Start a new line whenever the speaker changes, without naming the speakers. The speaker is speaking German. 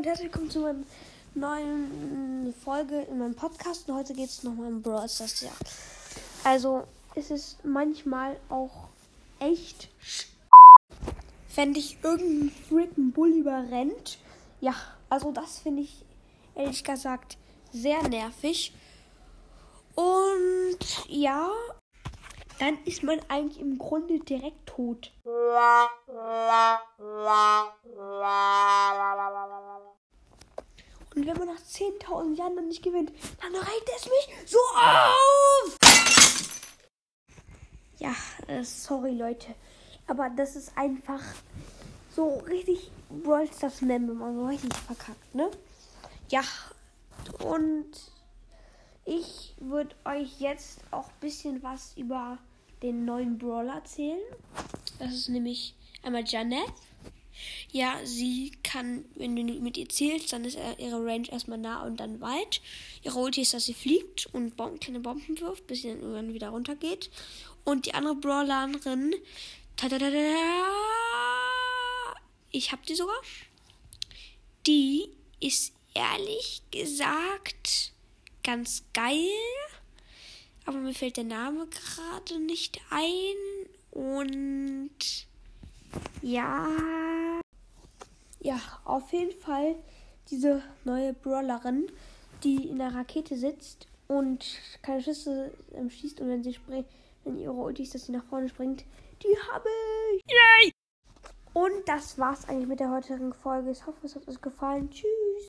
und herzlich willkommen zu meiner neuen Folge in meinem Podcast. Und heute geht es nochmal um Brawl Stars. Ja. Also, es ist manchmal auch echt, wenn dich irgendein freaking Bull überrennt. Ja, also das finde ich ehrlich gesagt sehr nervig. Und ja, dann ist man eigentlich im Grunde direkt tot. Und wenn man nach 10.000 Jahren dann nicht gewinnt, dann regt es mich so auf! Ja, äh, sorry Leute. Aber das ist einfach so richtig Brawl Stars Meme, man so richtig verkackt, ne? Ja, und ich würde euch jetzt auch ein bisschen was über den neuen Brawler erzählen. Das ist nämlich einmal Janet. Ja, sie kann, wenn du mit ihr zielst, dann ist ihre Range erstmal nah und dann weit. Ihre Ulti ist, dass sie fliegt und kleine Bomben wirft, bis sie dann irgendwann wieder runtergeht. Und die andere Brawlerin, ich hab die sogar. Die ist ehrlich gesagt ganz geil. Aber mir fällt der Name gerade nicht ein. Und ja. Ja, auf jeden Fall diese neue Brawlerin, die in der Rakete sitzt und keine Schüsse ähm, schießt und wenn sie springt, wenn ihre Ulti ist, dass sie nach vorne springt, die habe ich. Yay! Und das war's eigentlich mit der heutigen Folge. Ich hoffe, es hat euch gefallen. Tschüss.